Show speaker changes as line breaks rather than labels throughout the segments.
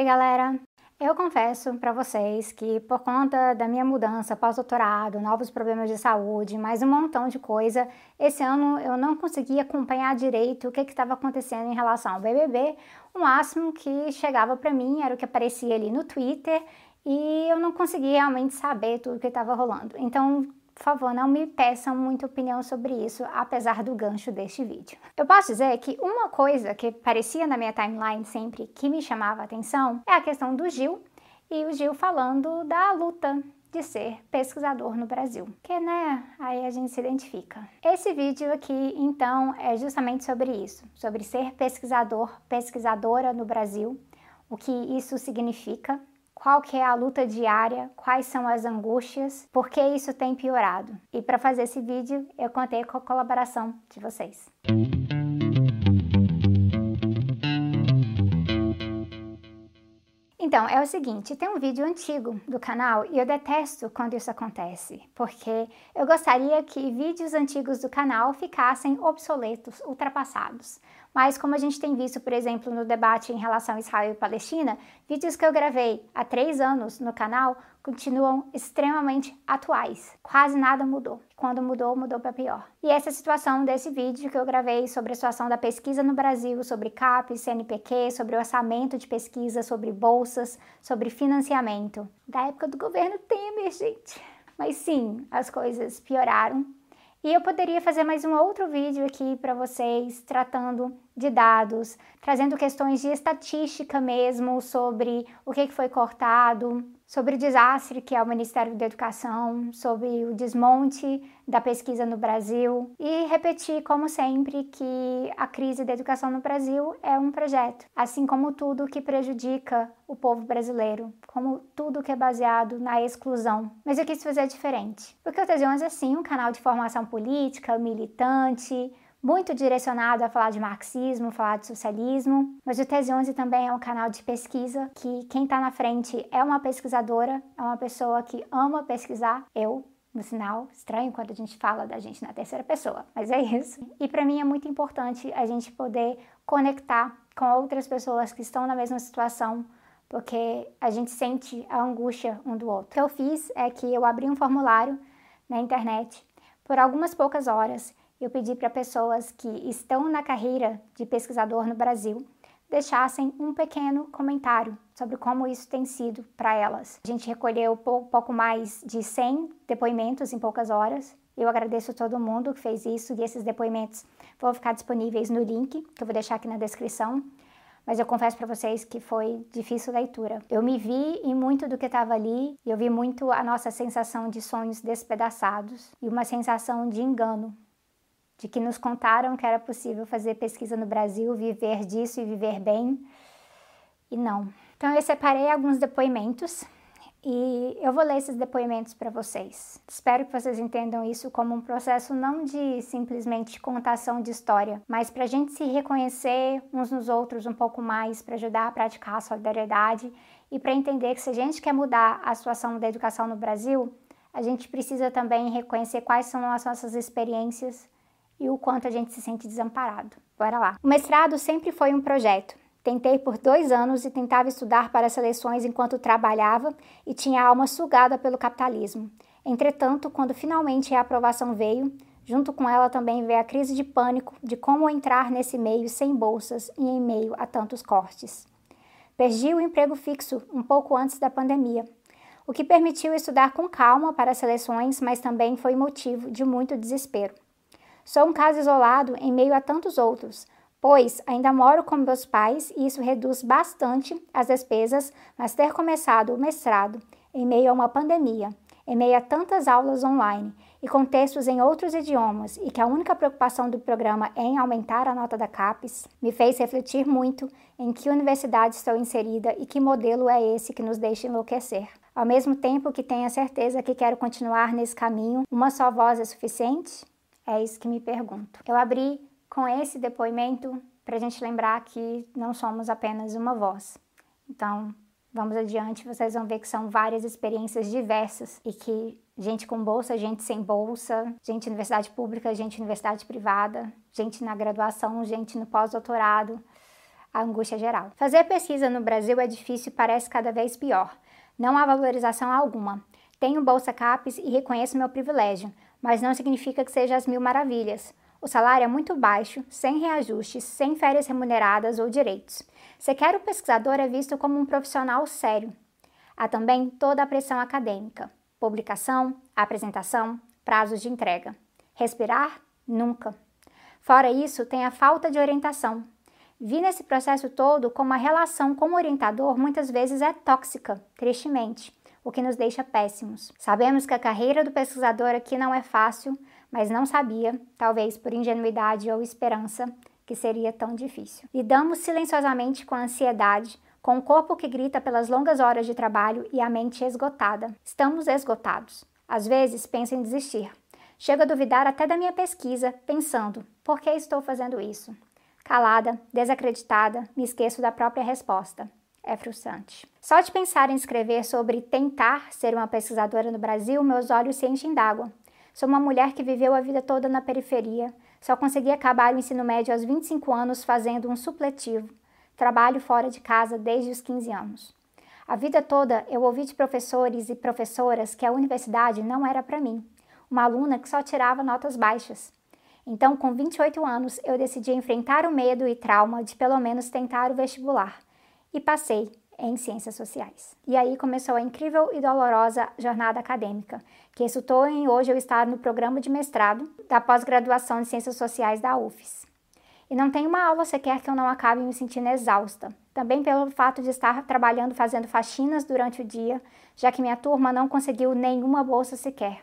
Ei galera, eu confesso para vocês que por conta da minha mudança pós-doutorado, novos problemas de saúde, mais um montão de coisa, esse ano eu não consegui acompanhar direito o que estava acontecendo em relação ao BBB. O máximo que chegava para mim era o que aparecia ali no Twitter e eu não conseguia realmente saber tudo o que estava rolando. Então, por favor, não me peçam muita opinião sobre isso, apesar do gancho deste vídeo. Eu posso dizer que uma coisa que parecia na minha timeline sempre que me chamava a atenção é a questão do Gil, e o Gil falando da luta de ser pesquisador no Brasil. Que, né, aí a gente se identifica. Esse vídeo aqui, então, é justamente sobre isso, sobre ser pesquisador, pesquisadora no Brasil, o que isso significa, qual que é a luta diária, quais são as angústias, por que isso tem piorado. E para fazer esse vídeo, eu contei com a colaboração de vocês. Então, é o seguinte, tem um vídeo antigo do canal e eu detesto quando isso acontece, porque eu gostaria que vídeos antigos do canal ficassem obsoletos, ultrapassados. Mas como a gente tem visto, por exemplo, no debate em relação a Israel e Palestina, vídeos que eu gravei há três anos no canal continuam extremamente atuais. Quase nada mudou. Quando mudou, mudou para pior. E essa situação desse vídeo que eu gravei sobre a situação da pesquisa no Brasil, sobre CAP, CNPq, sobre orçamento de pesquisa, sobre bolsas, sobre financiamento. Da época do governo Temer, gente. Mas sim, as coisas pioraram e eu poderia fazer mais um outro vídeo aqui para vocês, tratando de dados, trazendo questões de estatística mesmo sobre o que foi cortado, sobre o desastre que é o Ministério da Educação, sobre o desmonte da pesquisa no Brasil e repetir, como sempre, que a crise da educação no Brasil é um projeto, assim como tudo que prejudica o povo brasileiro, como tudo que é baseado na exclusão. Mas eu quis fazer diferente, porque o Tese11 é sim um canal de formação política, militante, muito direcionado a falar de marxismo, falar de socialismo, mas o Tese 11 também é um canal de pesquisa que quem está na frente é uma pesquisadora, é uma pessoa que ama pesquisar, eu, no sinal estranho quando a gente fala da gente na terceira pessoa, mas é isso. E para mim é muito importante a gente poder conectar com outras pessoas que estão na mesma situação, porque a gente sente a angústia um do outro. O que eu fiz é que eu abri um formulário na internet por algumas poucas horas eu pedi para pessoas que estão na carreira de pesquisador no Brasil deixassem um pequeno comentário sobre como isso tem sido para elas. A gente recolheu pouco mais de 100 depoimentos em poucas horas. Eu agradeço todo mundo que fez isso e esses depoimentos vão ficar disponíveis no link que eu vou deixar aqui na descrição. Mas eu confesso para vocês que foi difícil leitura. Eu me vi em muito do que estava ali, e eu vi muito a nossa sensação de sonhos despedaçados e uma sensação de engano de que nos contaram que era possível fazer pesquisa no Brasil, viver disso e viver bem, e não. Então eu separei alguns depoimentos e eu vou ler esses depoimentos para vocês. Espero que vocês entendam isso como um processo não de simplesmente contação de história, mas para a gente se reconhecer uns nos outros um pouco mais, para ajudar a praticar a solidariedade e para entender que se a gente quer mudar a situação da educação no Brasil, a gente precisa também reconhecer quais são as nossas experiências e o quanto a gente se sente desamparado. Bora lá. O mestrado sempre foi um projeto. Tentei por dois anos e tentava estudar para seleções enquanto trabalhava e tinha a alma sugada pelo capitalismo. Entretanto, quando finalmente a aprovação veio, junto com ela também veio a crise de pânico de como entrar nesse meio sem bolsas e em meio a tantos cortes. Perdi o emprego fixo um pouco antes da pandemia, o que permitiu estudar com calma para as seleções, mas também foi motivo de muito desespero. Sou um caso isolado em meio a tantos outros, pois ainda moro com meus pais e isso reduz bastante as despesas, mas ter começado o mestrado em meio a uma pandemia, em meio a tantas aulas online e com textos em outros idiomas e que a única preocupação do programa é em aumentar a nota da CAPES, me fez refletir muito em que universidade estou inserida e que modelo é esse que nos deixa enlouquecer. Ao mesmo tempo que tenho a certeza que quero continuar nesse caminho, uma só voz é suficiente? É isso que me pergunto. Eu abri com esse depoimento para a gente lembrar que não somos apenas uma voz. Então, vamos adiante, vocês vão ver que são várias experiências diversas e que gente com bolsa, gente sem bolsa, gente universidade pública, gente universidade privada, gente na graduação, gente no pós-doutorado. a angústia geral. Fazer pesquisa no Brasil é difícil e parece cada vez pior. Não há valorização alguma. Tenho bolsa CAPES e reconheço meu privilégio, mas não significa que seja as mil maravilhas. O salário é muito baixo, sem reajustes, sem férias remuneradas ou direitos. Sequer o pesquisador é visto como um profissional sério. Há também toda a pressão acadêmica: publicação, apresentação, prazos de entrega. Respirar? Nunca. Fora isso, tem a falta de orientação. Vi nesse processo todo como a relação com o orientador muitas vezes é tóxica, tristemente, o que nos deixa péssimos. Sabemos que a carreira do pesquisador aqui não é fácil, mas não sabia, talvez por ingenuidade ou esperança, que seria tão difícil. Lidamos silenciosamente com a ansiedade, com o corpo que grita pelas longas horas de trabalho e a mente esgotada. Estamos esgotados. Às vezes penso em desistir. Chego a duvidar até da minha pesquisa, pensando: por que estou fazendo isso? Calada, desacreditada, me esqueço da própria resposta. É frustrante. Só de pensar em escrever sobre tentar ser uma pesquisadora no Brasil, meus olhos se enchem d'água. Sou uma mulher que viveu a vida toda na periferia, só consegui acabar o ensino médio aos 25 anos fazendo um supletivo. Trabalho fora de casa desde os 15 anos. A vida toda eu ouvi de professores e professoras que a universidade não era para mim. Uma aluna que só tirava notas baixas. Então, com 28 anos, eu decidi enfrentar o medo e trauma de pelo menos tentar o vestibular. E passei, em Ciências Sociais. E aí começou a incrível e dolorosa jornada acadêmica, que resultou em hoje eu estar no programa de mestrado da pós-graduação de Ciências Sociais da UFES. E não tem uma aula sequer que eu não acabe me sentindo exausta, também pelo fato de estar trabalhando fazendo faxinas durante o dia, já que minha turma não conseguiu nenhuma bolsa sequer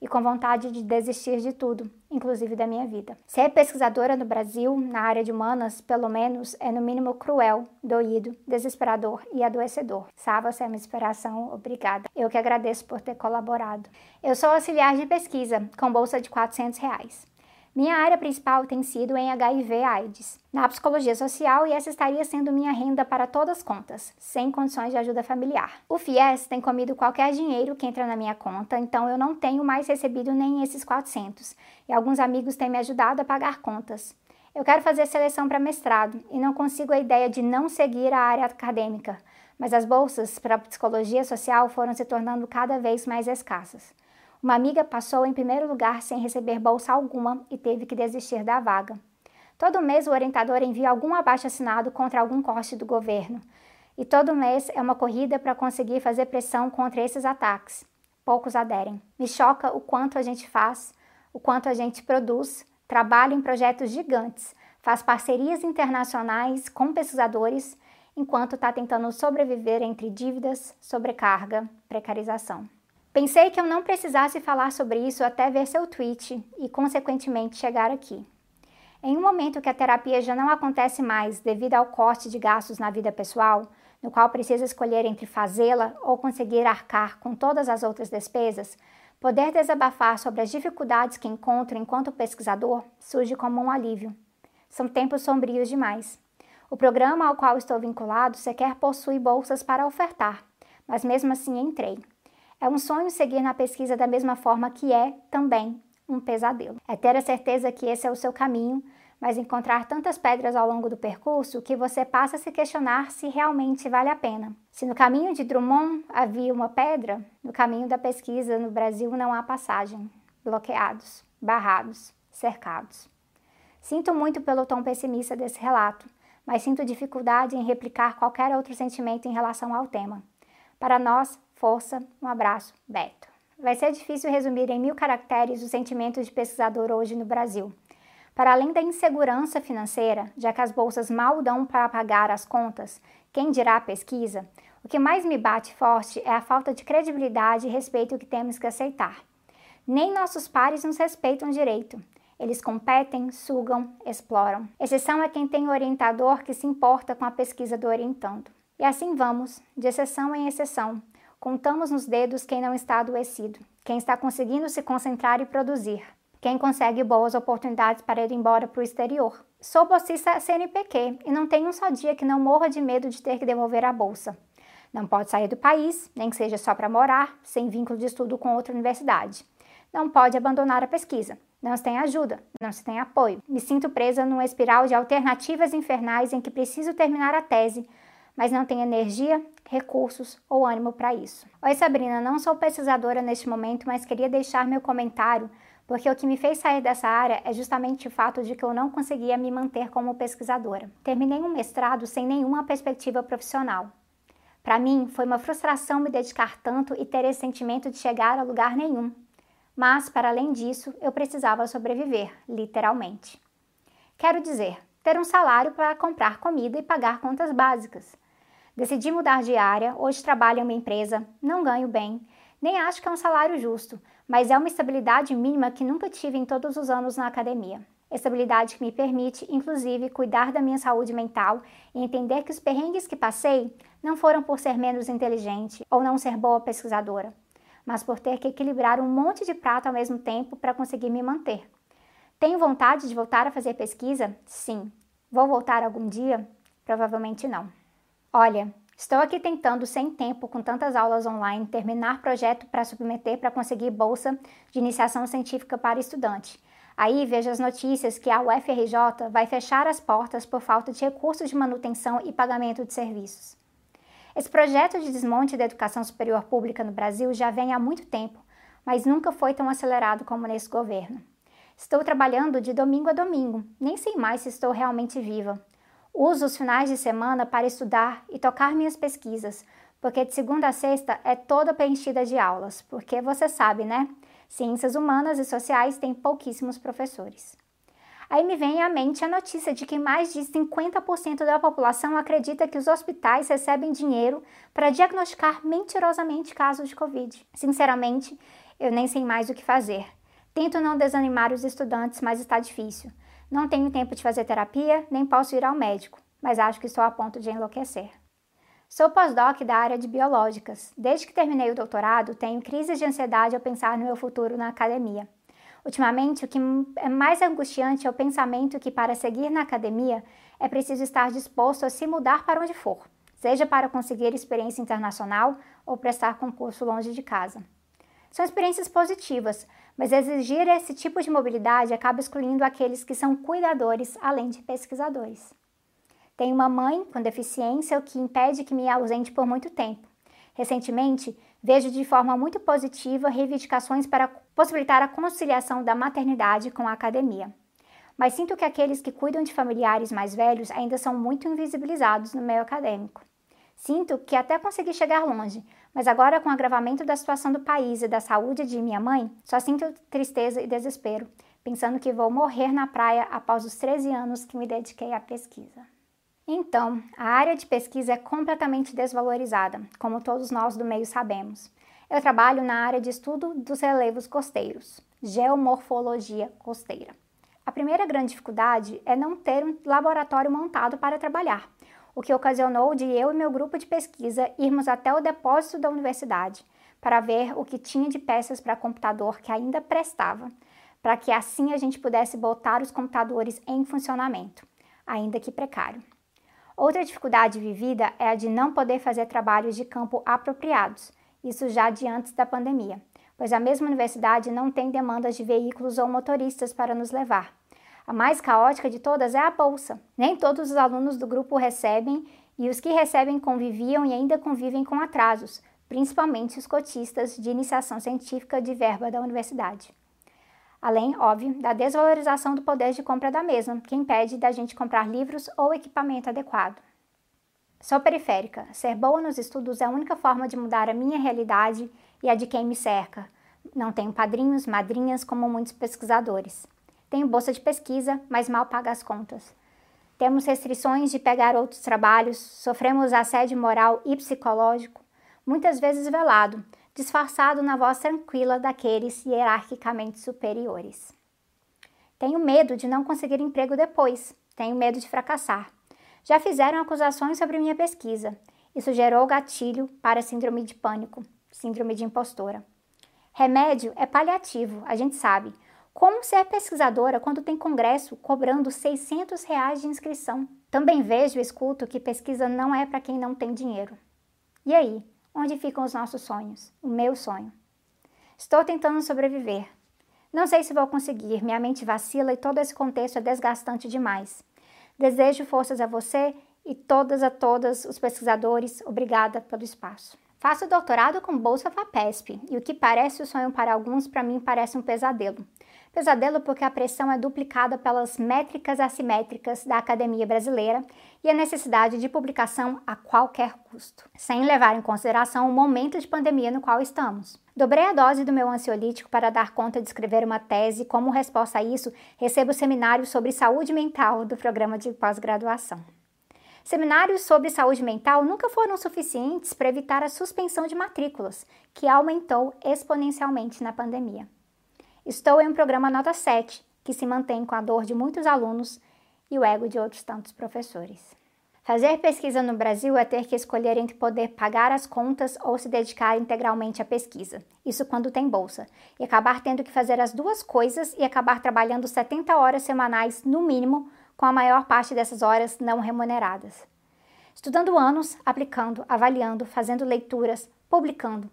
e com vontade de desistir de tudo, inclusive da minha vida. Ser pesquisadora no Brasil, na área de humanas, pelo menos, é no mínimo cruel, doído, desesperador e adoecedor. Sá, você é uma inspiração, obrigada. Eu que agradeço por ter colaborado. Eu sou auxiliar de pesquisa, com bolsa de 400 reais. Minha área principal tem sido em HIV/AIDS, na psicologia social, e essa estaria sendo minha renda para todas as contas, sem condições de ajuda familiar. O FIES tem comido qualquer dinheiro que entra na minha conta, então eu não tenho mais recebido nem esses 400, e alguns amigos têm me ajudado a pagar contas. Eu quero fazer seleção para mestrado e não consigo a ideia de não seguir a área acadêmica, mas as bolsas para psicologia social foram se tornando cada vez mais escassas. Uma amiga passou em primeiro lugar sem receber bolsa alguma e teve que desistir da vaga. Todo mês o orientador envia algum abaixo-assinado contra algum corte do governo. E todo mês é uma corrida para conseguir fazer pressão contra esses ataques. Poucos aderem. Me choca o quanto a gente faz, o quanto a gente produz, trabalha em projetos gigantes, faz parcerias internacionais com pesquisadores, enquanto está tentando sobreviver entre dívidas, sobrecarga, precarização. Pensei que eu não precisasse falar sobre isso até ver seu tweet e, consequentemente, chegar aqui. Em um momento que a terapia já não acontece mais devido ao corte de gastos na vida pessoal, no qual precisa escolher entre fazê-la ou conseguir arcar com todas as outras despesas, poder desabafar sobre as dificuldades que encontro enquanto pesquisador surge como um alívio. São tempos sombrios demais. O programa ao qual estou vinculado sequer possui bolsas para ofertar, mas mesmo assim entrei. É um sonho seguir na pesquisa da mesma forma que é também um pesadelo. É ter a certeza que esse é o seu caminho, mas encontrar tantas pedras ao longo do percurso que você passa a se questionar se realmente vale a pena. Se no caminho de Drummond havia uma pedra, no caminho da pesquisa no Brasil não há passagem. Bloqueados, barrados, cercados. Sinto muito pelo tom pessimista desse relato, mas sinto dificuldade em replicar qualquer outro sentimento em relação ao tema. Para nós, Força, um abraço, Beto. Vai ser difícil resumir em mil caracteres os sentimentos de pesquisador hoje no Brasil. Para além da insegurança financeira, já que as bolsas mal dão para pagar as contas, quem dirá a pesquisa, o que mais me bate forte é a falta de credibilidade e respeito que temos que aceitar. Nem nossos pares nos respeitam direito. Eles competem, sugam, exploram. Exceção é quem tem orientador que se importa com a pesquisa do orientando. E assim vamos, de exceção em exceção, Contamos nos dedos quem não está adoecido, quem está conseguindo se concentrar e produzir, quem consegue boas oportunidades para ir embora para o exterior. Sou bolsista CNPq e não tenho um só dia que não morra de medo de ter que devolver a bolsa. Não pode sair do país, nem que seja só para morar, sem vínculo de estudo com outra universidade. não pode abandonar a pesquisa. Não se tem ajuda, não se tem apoio. Me sinto presa numa espiral de alternativas infernais em que preciso terminar a tese, mas não tenho energia, recursos ou ânimo para isso. Oi, Sabrina, não sou pesquisadora neste momento, mas queria deixar meu comentário porque o que me fez sair dessa área é justamente o fato de que eu não conseguia me manter como pesquisadora. Terminei um mestrado sem nenhuma perspectiva profissional. Para mim, foi uma frustração me dedicar tanto e ter esse sentimento de chegar a lugar nenhum. Mas, para além disso, eu precisava sobreviver, literalmente. Quero dizer, ter um salário para comprar comida e pagar contas básicas. Decidi mudar de área, hoje trabalho em uma empresa, não ganho bem, nem acho que é um salário justo, mas é uma estabilidade mínima que nunca tive em todos os anos na academia. Estabilidade que me permite, inclusive, cuidar da minha saúde mental e entender que os perrengues que passei não foram por ser menos inteligente ou não ser boa pesquisadora, mas por ter que equilibrar um monte de prato ao mesmo tempo para conseguir me manter. Tenho vontade de voltar a fazer pesquisa? Sim. Vou voltar algum dia? Provavelmente não. Olha, Estou aqui tentando, sem tempo, com tantas aulas online, terminar projeto para submeter para conseguir bolsa de iniciação científica para estudante. Aí vejo as notícias que a UFRJ vai fechar as portas por falta de recursos de manutenção e pagamento de serviços. Esse projeto de desmonte da educação superior pública no Brasil já vem há muito tempo, mas nunca foi tão acelerado como nesse governo. Estou trabalhando de domingo a domingo, nem sei mais se estou realmente viva. Uso os finais de semana para estudar e tocar minhas pesquisas, porque de segunda a sexta é toda preenchida de aulas, porque você sabe, né? Ciências humanas e sociais têm pouquíssimos professores. Aí me vem à mente a notícia de que mais de 50% da população acredita que os hospitais recebem dinheiro para diagnosticar mentirosamente casos de Covid. Sinceramente, eu nem sei mais o que fazer. Tento não desanimar os estudantes, mas está difícil. Não tenho tempo de fazer terapia, nem posso ir ao médico, mas acho que estou a ponto de enlouquecer. Sou pós-doc da área de biológicas. Desde que terminei o doutorado, tenho crises de ansiedade ao pensar no meu futuro na academia. Ultimamente, o que é mais angustiante é o pensamento que, para seguir na academia, é preciso estar disposto a se mudar para onde for, seja para conseguir experiência internacional ou prestar concurso longe de casa. São experiências positivas, mas exigir esse tipo de mobilidade acaba excluindo aqueles que são cuidadores além de pesquisadores. Tenho uma mãe com deficiência, o que impede que me ausente por muito tempo. Recentemente, vejo de forma muito positiva reivindicações para possibilitar a conciliação da maternidade com a academia. Mas sinto que aqueles que cuidam de familiares mais velhos ainda são muito invisibilizados no meio acadêmico. Sinto que até consegui chegar longe, mas agora com o agravamento da situação do país e da saúde de minha mãe, só sinto tristeza e desespero, pensando que vou morrer na praia após os 13 anos que me dediquei à pesquisa. Então, a área de pesquisa é completamente desvalorizada, como todos nós do meio sabemos. Eu trabalho na área de estudo dos relevos costeiros, geomorfologia costeira. A primeira grande dificuldade é não ter um laboratório montado para trabalhar, o que ocasionou de eu e meu grupo de pesquisa irmos até o depósito da universidade para ver o que tinha de peças para computador que ainda prestava, para que assim a gente pudesse botar os computadores em funcionamento, ainda que precário. Outra dificuldade vivida é a de não poder fazer trabalhos de campo apropriados, isso já de antes da pandemia, pois a mesma universidade não tem demandas de veículos ou motoristas para nos levar. A mais caótica de todas é a bolsa. Nem todos os alunos do grupo recebem e os que recebem conviviam e ainda convivem com atrasos, principalmente os cotistas de iniciação científica de verba da universidade. Além, óbvio, da desvalorização do poder de compra da mesma, que impede da gente comprar livros ou equipamento adequado. Sou periférica. Ser boa nos estudos é a única forma de mudar a minha realidade e a de quem me cerca. Não tenho padrinhos, madrinhas como muitos pesquisadores. Tenho bolsa de pesquisa, mas mal paga as contas. Temos restrições de pegar outros trabalhos, sofremos assédio moral e psicológico, muitas vezes velado, disfarçado na voz tranquila daqueles hierarquicamente superiores. Tenho medo de não conseguir emprego depois, tenho medo de fracassar. Já fizeram acusações sobre minha pesquisa. Isso gerou gatilho para síndrome de pânico, síndrome de impostora. Remédio é paliativo, a gente sabe, como ser pesquisadora quando tem congresso cobrando 600 reais de inscrição? Também vejo e escuto que pesquisa não é para quem não tem dinheiro. E aí, onde ficam os nossos sonhos? O meu sonho. Estou tentando sobreviver, Não sei se vou conseguir, minha mente vacila e todo esse contexto é desgastante demais. Desejo forças a você e todas a todas os pesquisadores. Obrigada pelo espaço. Faço doutorado com bolsa FAPESP e o que parece o sonho para alguns, para mim parece um pesadelo. Pesadelo porque a pressão é duplicada pelas métricas assimétricas da academia brasileira e a necessidade de publicação a qualquer custo, sem levar em consideração o momento de pandemia no qual estamos. Dobrei a dose do meu ansiolítico para dar conta de escrever uma tese. Como resposta a isso, recebo seminários sobre saúde mental do programa de pós-graduação. Seminários sobre saúde mental nunca foram suficientes para evitar a suspensão de matrículas, que aumentou exponencialmente na pandemia. Estou em um programa nota 7, que se mantém com a dor de muitos alunos e o ego de outros tantos professores. Fazer pesquisa no Brasil é ter que escolher entre poder pagar as contas ou se dedicar integralmente à pesquisa. Isso quando tem bolsa. E acabar tendo que fazer as duas coisas e acabar trabalhando 70 horas semanais, no mínimo, com a maior parte dessas horas não remuneradas. Estudando anos, aplicando, avaliando, fazendo leituras, publicando,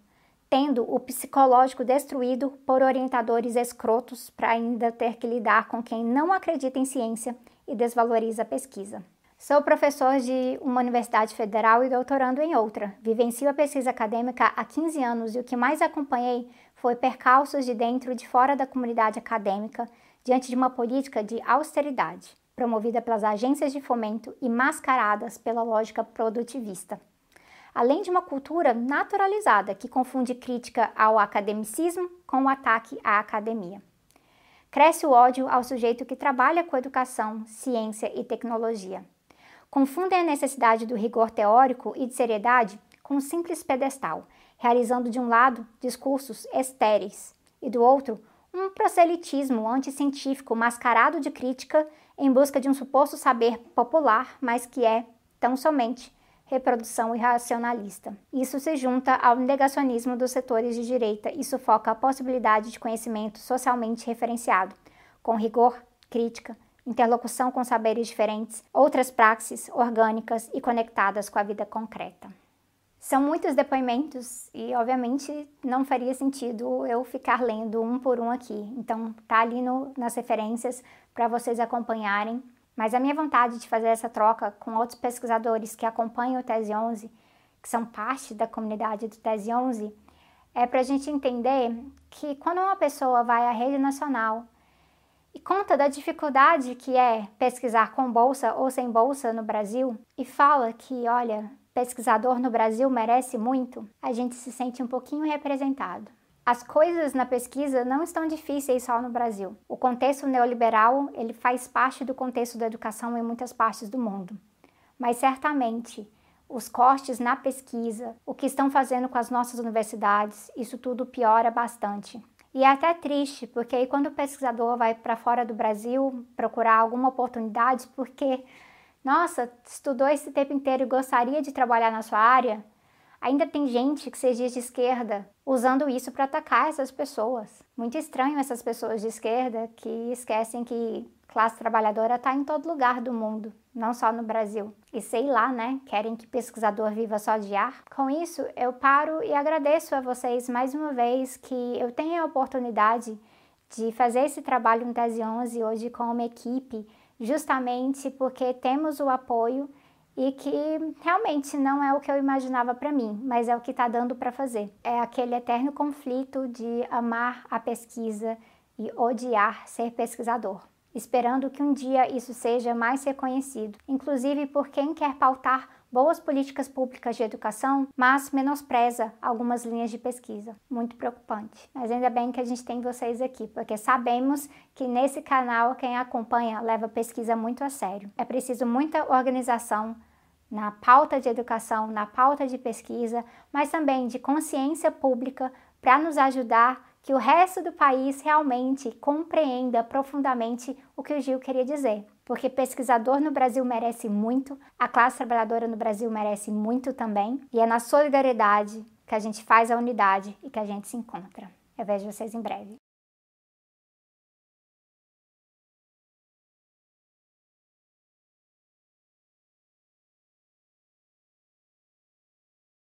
tendo o psicológico destruído por orientadores escrotos para ainda ter que lidar com quem não acredita em ciência e desvaloriza a pesquisa. Sou professor de uma universidade federal e doutorando em outra. Vivencio a pesquisa acadêmica há 15 anos e o que mais acompanhei foi percalços de dentro e de fora da comunidade acadêmica diante de uma política de austeridade, promovida pelas agências de fomento e mascaradas pela lógica produtivista além de uma cultura naturalizada que confunde crítica ao academicismo com o ataque à academia. Cresce o ódio ao sujeito que trabalha com educação, ciência e tecnologia. Confundem a necessidade do rigor teórico e de seriedade com um simples pedestal, realizando de um lado discursos estéreis e do outro um proselitismo anticientífico mascarado de crítica em busca de um suposto saber popular, mas que é, tão somente, reprodução irracionalista. Isso se junta ao negacionismo dos setores de direita e sufoca a possibilidade de conhecimento socialmente referenciado, com rigor, crítica, interlocução com saberes diferentes, outras praxes orgânicas e conectadas com a vida concreta. São muitos depoimentos e, obviamente, não faria sentido eu ficar lendo um por um aqui. Então, tá ali no, nas referências para vocês acompanharem mas a minha vontade de fazer essa troca com outros pesquisadores que acompanham o Tese 11, que são parte da comunidade do Tese 11, é para a gente entender que quando uma pessoa vai à rede nacional e conta da dificuldade que é pesquisar com bolsa ou sem bolsa no Brasil e fala que, olha, pesquisador no Brasil merece muito, a gente se sente um pouquinho representado. As coisas na pesquisa não estão difíceis só no Brasil. O contexto neoliberal, ele faz parte do contexto da educação em muitas partes do mundo. Mas certamente, os cortes na pesquisa, o que estão fazendo com as nossas universidades, isso tudo piora bastante. E é até triste, porque aí quando o pesquisador vai para fora do Brasil procurar alguma oportunidade, porque, nossa, estudou esse tempo inteiro e gostaria de trabalhar na sua área, Ainda tem gente que se diz de esquerda usando isso para atacar essas pessoas. Muito estranho essas pessoas de esquerda que esquecem que classe trabalhadora está em todo lugar do mundo, não só no Brasil. E sei lá, né? Querem que pesquisador viva só de ar? Com isso, eu paro e agradeço a vocês mais uma vez que eu tenho a oportunidade de fazer esse trabalho no Tese 11 hoje com uma equipe, justamente porque temos o apoio e que realmente não é o que eu imaginava para mim, mas é o que está dando para fazer. É aquele eterno conflito de amar a pesquisa e odiar ser pesquisador, esperando que um dia isso seja mais reconhecido, inclusive por quem quer pautar boas políticas públicas de educação, mas menospreza algumas linhas de pesquisa. Muito preocupante. Mas ainda bem que a gente tem vocês aqui, porque sabemos que nesse canal quem acompanha leva pesquisa muito a sério. É preciso muita organização na pauta de educação, na pauta de pesquisa, mas também de consciência pública para nos ajudar que o resto do país realmente compreenda profundamente o que o Gil queria dizer. Porque pesquisador no Brasil merece muito, a classe trabalhadora no Brasil merece muito também, e é na solidariedade que a gente faz a unidade e que a gente se encontra. Eu vejo vocês em breve.